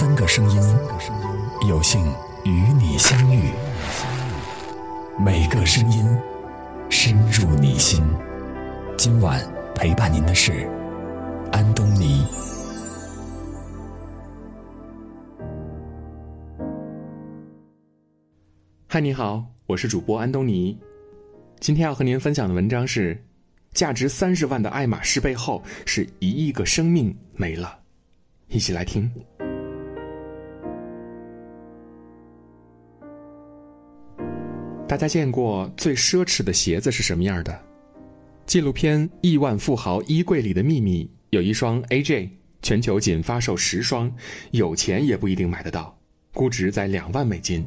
三个声音，有幸与你相遇。每个声音深入你心。今晚陪伴您的是安东尼。嗨，你好，我是主播安东尼。今天要和您分享的文章是：价值三十万的爱马仕背后，是一亿个生命没了。一起来听。大家见过最奢侈的鞋子是什么样的？纪录片《亿万富豪衣柜里的秘密》有一双 AJ，全球仅发售十双，有钱也不一定买得到，估值在两万美金。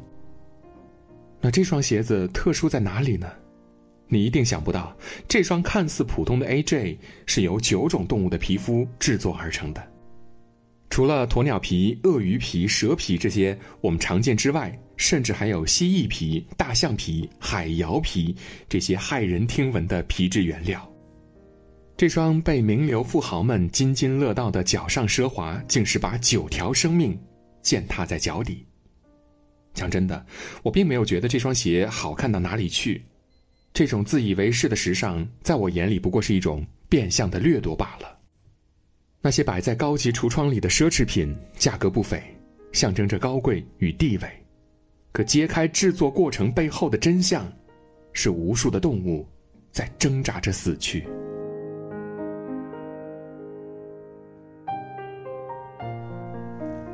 那这双鞋子特殊在哪里呢？你一定想不到，这双看似普通的 AJ 是由九种动物的皮肤制作而成的。除了鸵鸟皮、鳄鱼皮、蛇皮这些我们常见之外，甚至还有蜥蜴皮、大象皮、海摇皮这些骇人听闻的皮质原料。这双被名流富豪们津津乐道的脚上奢华，竟是把九条生命践踏在脚底。讲真的，我并没有觉得这双鞋好看到哪里去，这种自以为是的时尚，在我眼里不过是一种变相的掠夺罢了。那些摆在高级橱窗里的奢侈品，价格不菲，象征着高贵与地位。可揭开制作过程背后的真相，是无数的动物在挣扎着死去。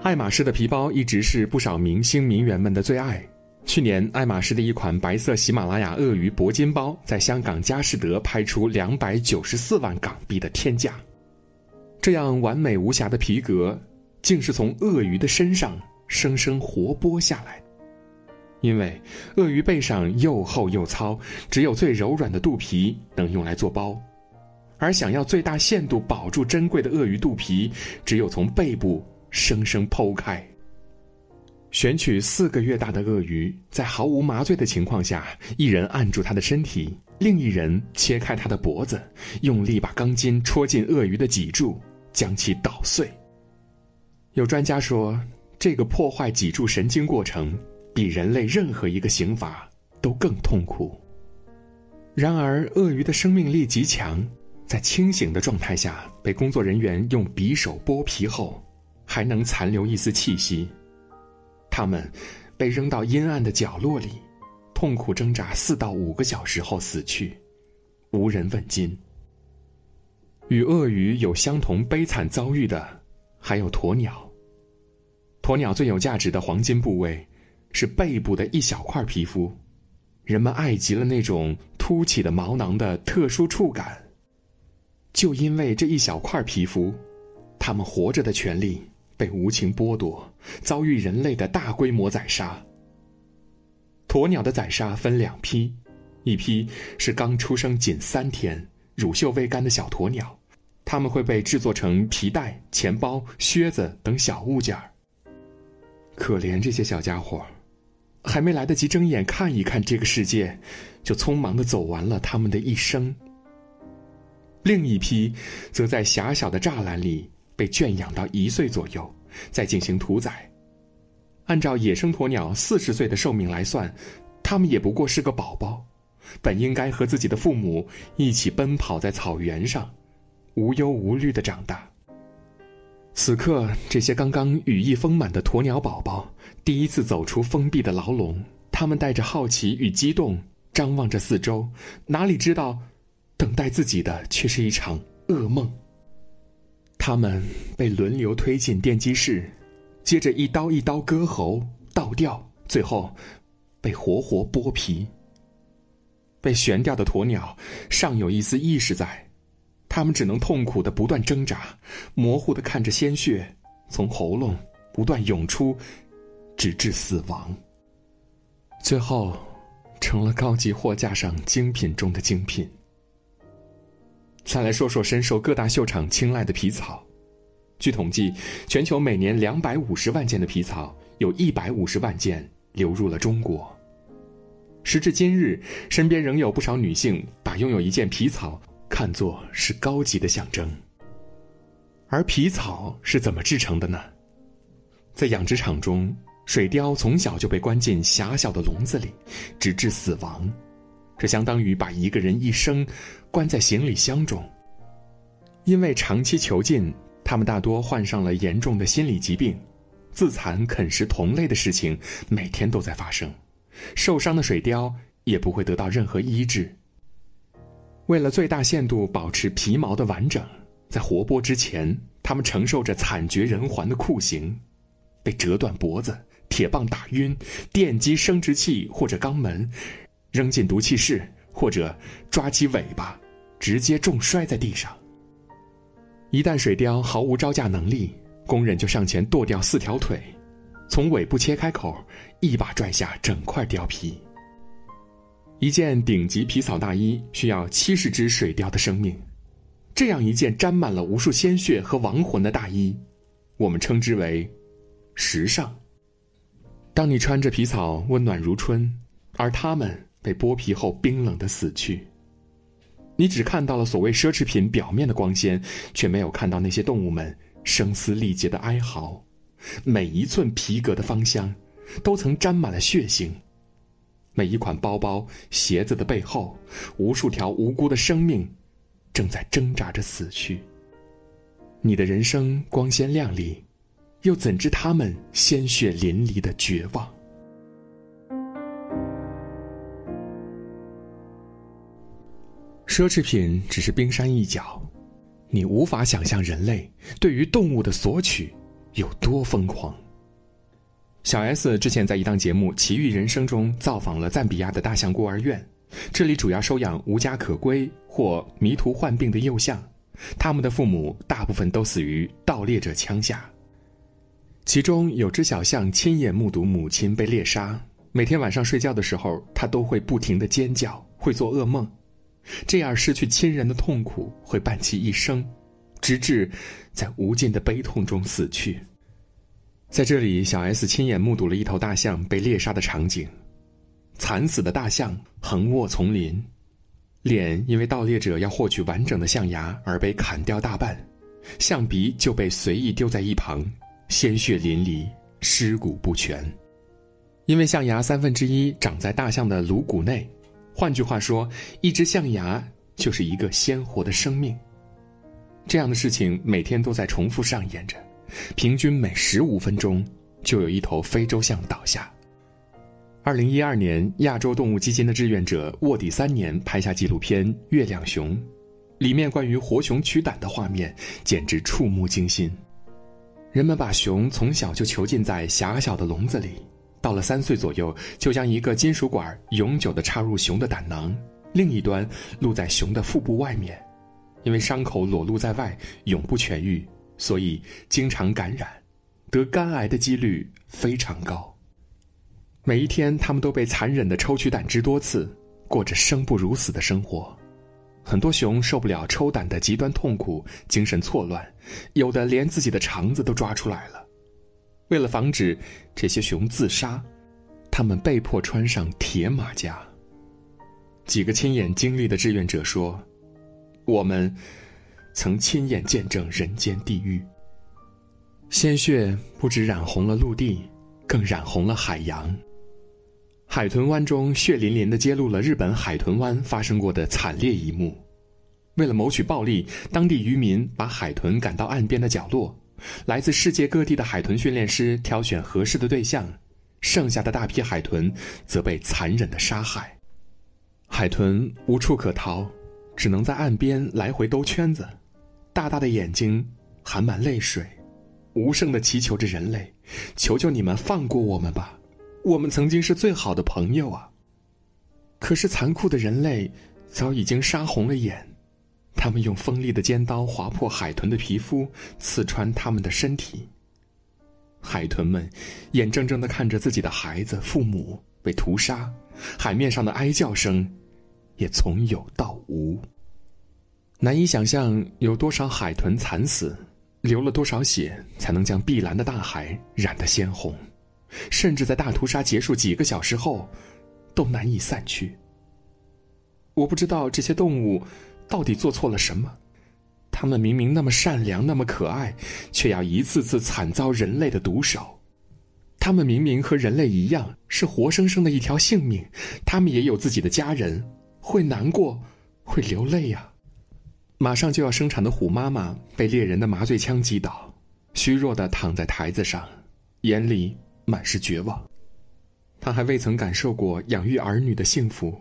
爱马仕的皮包一直是不少明星名媛们的最爱。去年，爱马仕的一款白色喜马拉雅鳄鱼铂金包，在香港佳士得拍出两百九十四万港币的天价。这样完美无瑕的皮革，竟是从鳄鱼的身上生生活剥下来的。因为鳄鱼背上又厚又糙，只有最柔软的肚皮能用来做包，而想要最大限度保住珍贵的鳄鱼肚皮，只有从背部生生剖开。选取四个月大的鳄鱼，在毫无麻醉的情况下，一人按住它的身体，另一人切开它的脖子，用力把钢筋戳进鳄鱼的脊柱。将其捣碎。有专家说，这个破坏脊柱神经过程比人类任何一个刑罚都更痛苦。然而，鳄鱼的生命力极强，在清醒的状态下被工作人员用匕首剥皮后，还能残留一丝气息。它们被扔到阴暗的角落里，痛苦挣扎四到五个小时后死去，无人问津。与鳄鱼有相同悲惨遭遇的，还有鸵鸟。鸵鸟最有价值的黄金部位，是背部的一小块皮肤，人们爱极了那种凸起的毛囊的特殊触感。就因为这一小块皮肤，它们活着的权利被无情剥夺，遭遇人类的大规模宰杀。鸵鸟的宰杀分两批，一批是刚出生仅三天、乳臭未干的小鸵鸟。它们会被制作成皮带、钱包、靴子等小物件儿。可怜这些小家伙，还没来得及睁眼看一看这个世界，就匆忙的走完了他们的一生。另一批，则在狭小的栅栏里被圈养到一岁左右，再进行屠宰。按照野生鸵鸟四十岁的寿命来算，他们也不过是个宝宝，本应该和自己的父母一起奔跑在草原上。无忧无虑的长大。此刻，这些刚刚羽翼丰满的鸵鸟宝宝第一次走出封闭的牢笼，他们带着好奇与激动，张望着四周，哪里知道，等待自己的却是一场噩梦。他们被轮流推进电击室，接着一刀一刀割喉、倒吊，最后被活活剥皮。被悬吊的鸵鸟尚有一丝意识在。他们只能痛苦的不断挣扎，模糊的看着鲜血从喉咙不断涌出，直至死亡。最后，成了高级货架上精品中的精品。再来说说深受各大秀场青睐的皮草。据统计，全球每年两百五十万件的皮草，有一百五十万件流入了中国。时至今日，身边仍有不少女性把拥有一件皮草。看作是高级的象征。而皮草是怎么制成的呢？在养殖场中，水貂从小就被关进狭小的笼子里，直至死亡。这相当于把一个人一生关在行李箱中。因为长期囚禁，他们大多患上了严重的心理疾病，自残、啃食同类的事情每天都在发生。受伤的水貂也不会得到任何医治。为了最大限度保持皮毛的完整，在活剥之前，他们承受着惨绝人寰的酷刑：被折断脖子、铁棒打晕、电击生殖器或者肛门。扔进毒气室，或者抓起尾巴，直接重摔在地上。一旦水貂毫无招架能力，工人就上前剁掉四条腿，从尾部切开口，一把拽下整块貂皮。一件顶级皮草大衣需要七十只水貂的生命，这样一件沾满了无数鲜血和亡魂的大衣，我们称之为时尚。当你穿着皮草温暖如春，而它们。被剥皮后冰冷的死去。你只看到了所谓奢侈品表面的光鲜，却没有看到那些动物们声嘶力竭的哀嚎。每一寸皮革的芳香，都曾沾满了血腥。每一款包包、鞋子的背后，无数条无辜的生命，正在挣扎着死去。你的人生光鲜亮丽，又怎知他们鲜血淋漓的绝望？奢侈品只是冰山一角，你无法想象人类对于动物的索取有多疯狂。小 S 之前在一档节目《奇遇人生》中造访了赞比亚的大象孤儿院，这里主要收养无家可归或迷途患病的幼象，他们的父母大部分都死于盗猎者枪下。其中有只小象亲眼目睹母亲被猎杀，每天晚上睡觉的时候，它都会不停的尖叫，会做噩梦。这样失去亲人的痛苦会伴其一生，直至在无尽的悲痛中死去。在这里，小 S 亲眼目睹了一头大象被猎杀的场景。惨死的大象横卧丛林，脸因为盗猎者要获取完整的象牙而被砍掉大半，象鼻就被随意丢在一旁，鲜血淋漓，尸骨不全。因为象牙三分之一长在大象的颅骨内。换句话说，一只象牙就是一个鲜活的生命。这样的事情每天都在重复上演着，平均每十五分钟就有一头非洲象倒下。二零一二年，亚洲动物基金的志愿者卧底三年拍下纪录片《月亮熊》，里面关于活熊取胆的画面简直触目惊心。人们把熊从小就囚禁在狭小的笼子里。到了三岁左右，就将一个金属管永久地插入熊的胆囊，另一端露在熊的腹部外面。因为伤口裸露在外，永不痊愈，所以经常感染，得肝癌的几率非常高。每一天，他们都被残忍地抽取胆汁多次，过着生不如死的生活。很多熊受不了抽胆的极端痛苦，精神错乱，有的连自己的肠子都抓出来了。为了防止这些熊自杀，他们被迫穿上铁马甲。几个亲眼经历的志愿者说：“我们曾亲眼见证人间地狱。鲜血不止染红了陆地，更染红了海洋。海豚湾中血淋淋的揭露了日本海豚湾发生过的惨烈一幕。为了谋取暴利，当地渔民把海豚赶到岸边的角落。”来自世界各地的海豚训练师挑选合适的对象，剩下的大批海豚则被残忍的杀害。海豚无处可逃，只能在岸边来回兜圈子，大大的眼睛含满泪水，无声的祈求着人类：“求求你们放过我们吧，我们曾经是最好的朋友啊！”可是残酷的人类早已经杀红了眼。他们用锋利的尖刀划破海豚的皮肤，刺穿他们的身体。海豚们眼睁睁的看着自己的孩子、父母被屠杀，海面上的哀叫声也从有到无。难以想象有多少海豚惨死，流了多少血才能将碧蓝的大海染得鲜红，甚至在大屠杀结束几个小时后，都难以散去。我不知道这些动物。到底做错了什么？他们明明那么善良，那么可爱，却要一次次惨遭人类的毒手，他们明明和人类一样是活生生的一条性命，他们也有自己的家人，会难过，会流泪呀。马上就要生产的虎妈妈被猎人的麻醉枪击倒，虚弱的躺在台子上，眼里满是绝望。她还未曾感受过养育儿女的幸福，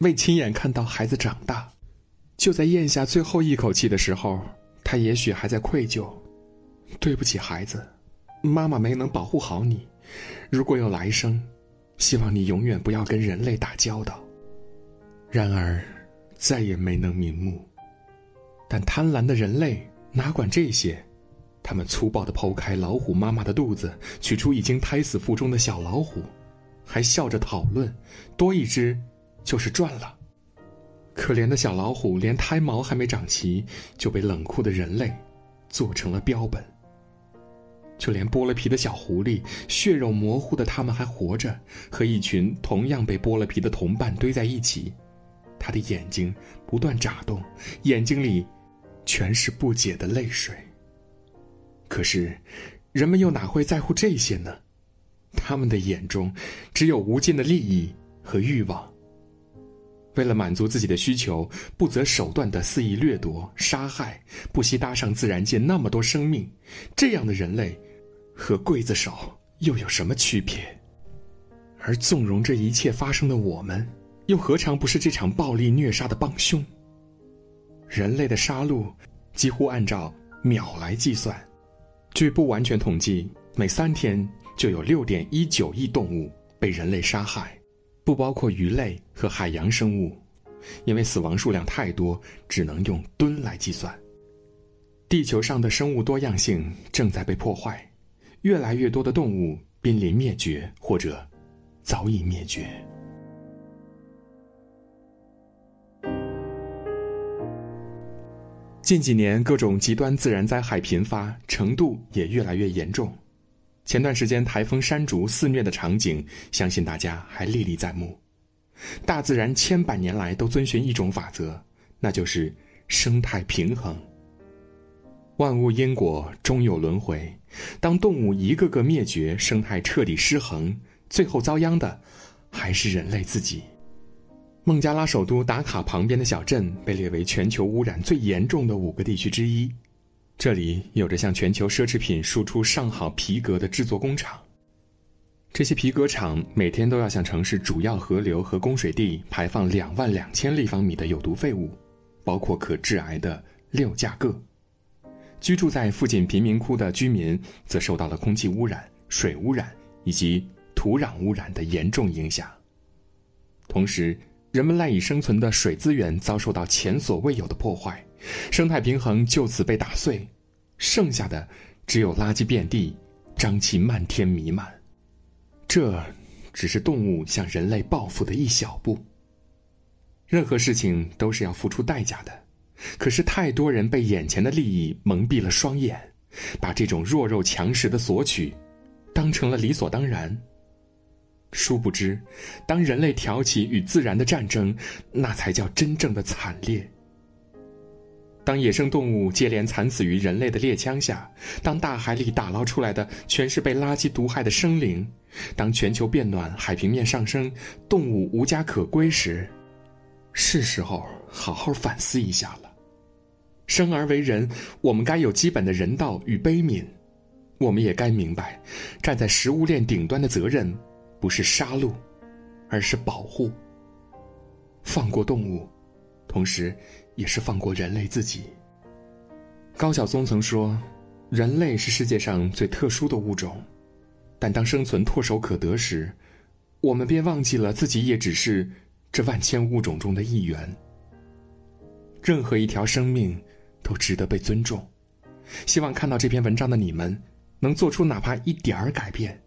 未亲眼看到孩子长大，就在咽下最后一口气的时候，他也许还在愧疚：“对不起，孩子，妈妈没能保护好你。如果有来生，希望你永远不要跟人类打交道。”然而，再也没能瞑目。但贪婪的人类哪管这些？他们粗暴地剖开老虎妈妈的肚子，取出已经胎死腹中的小老虎，还笑着讨论：多一只就是赚了。可怜的小老虎连胎毛还没长齐，就被冷酷的人类做成了标本。就连剥了皮的小狐狸，血肉模糊的它们还活着，和一群同样被剥了皮的同伴堆在一起。他的眼睛不断眨动，眼睛里全是不解的泪水。可是，人们又哪会在乎这些呢？他们的眼中只有无尽的利益和欲望。为了满足自己的需求，不择手段的肆意掠夺、杀害，不惜搭上自然界那么多生命，这样的人类，和刽子手又有什么区别？而纵容这一切发生的我们。又何尝不是这场暴力虐杀的帮凶？人类的杀戮几乎按照秒来计算，据不完全统计，每三天就有六点一九亿动物被人类杀害，不包括鱼类和海洋生物，因为死亡数量太多，只能用吨来计算。地球上的生物多样性正在被破坏，越来越多的动物濒临灭绝，或者早已灭绝。近几年，各种极端自然灾害频发，程度也越来越严重。前段时间台风山竹肆虐的场景，相信大家还历历在目。大自然千百年来都遵循一种法则，那就是生态平衡。万物因果终有轮回，当动物一个个灭绝，生态彻底失衡，最后遭殃的还是人类自己。孟加拉首都达卡旁边的小镇被列为全球污染最严重的五个地区之一，这里有着向全球奢侈品输出上好皮革的制作工厂。这些皮革厂每天都要向城市主要河流和供水地排放两万两千立方米的有毒废物，包括可致癌的六价铬。居住在附近贫民窟的居民则受到了空气污染、水污染以及土壤污染的严重影响，同时。人们赖以生存的水资源遭受到前所未有的破坏，生态平衡就此被打碎，剩下的只有垃圾遍地，瘴气漫天弥漫。这只是动物向人类报复的一小步。任何事情都是要付出代价的，可是太多人被眼前的利益蒙蔽了双眼，把这种弱肉强食的索取当成了理所当然。殊不知，当人类挑起与自然的战争，那才叫真正的惨烈。当野生动物接连惨死于人类的猎枪下，当大海里打捞出来的全是被垃圾毒害的生灵，当全球变暖、海平面上升、动物无家可归时，是时候好好反思一下了。生而为人，我们该有基本的人道与悲悯，我们也该明白，站在食物链顶端的责任。不是杀戮，而是保护。放过动物，同时也是放过人类自己。高晓松曾说：“人类是世界上最特殊的物种，但当生存唾手可得时，我们便忘记了自己也只是这万千物种中的一员。任何一条生命都值得被尊重。希望看到这篇文章的你们，能做出哪怕一点儿改变。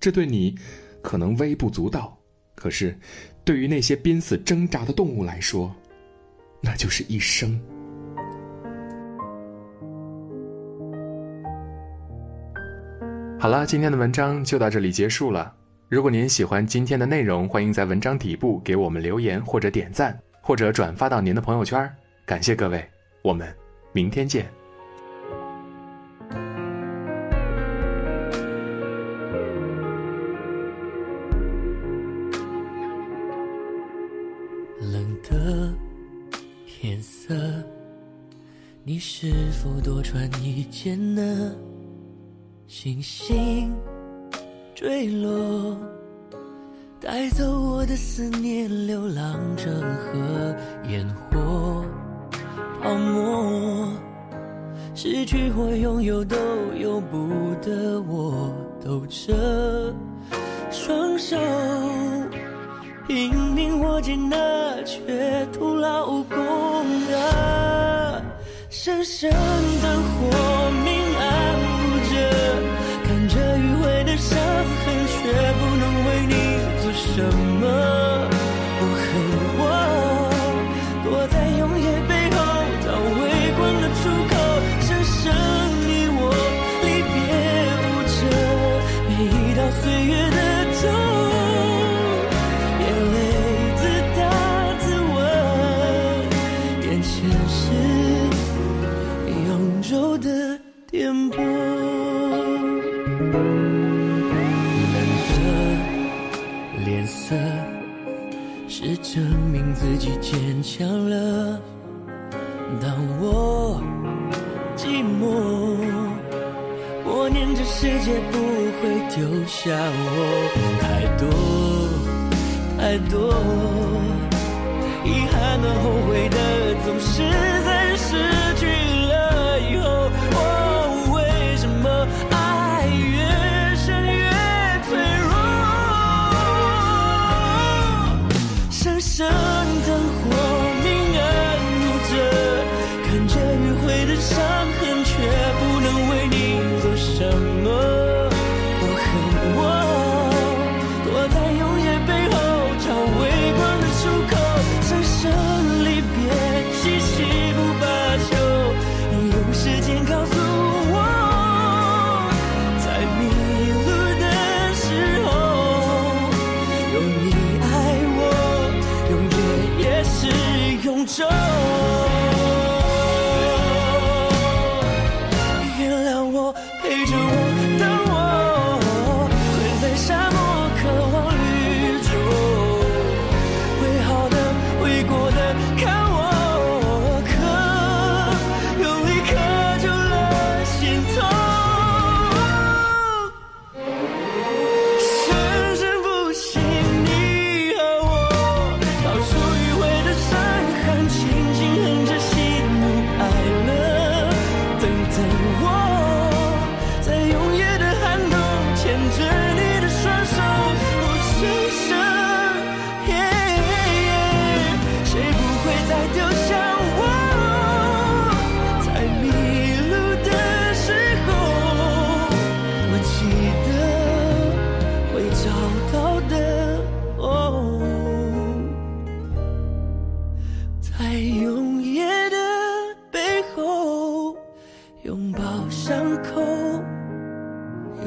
这对你。”可能微不足道，可是，对于那些濒死挣扎的动物来说，那就是一生。好了，今天的文章就到这里结束了。如果您喜欢今天的内容，欢迎在文章底部给我们留言或者点赞，或者转发到您的朋友圈。感谢各位，我们明天见。是否多穿一件呢？星星坠落，带走我的思念，流浪成河，烟火泡沫，失去或拥有都由不得我，抖着双手。拼命握紧那却徒劳无功的。生生灯火明暗无着看着迂回的伤痕却不能为你做什么。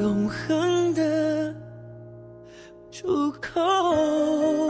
永恒的出口。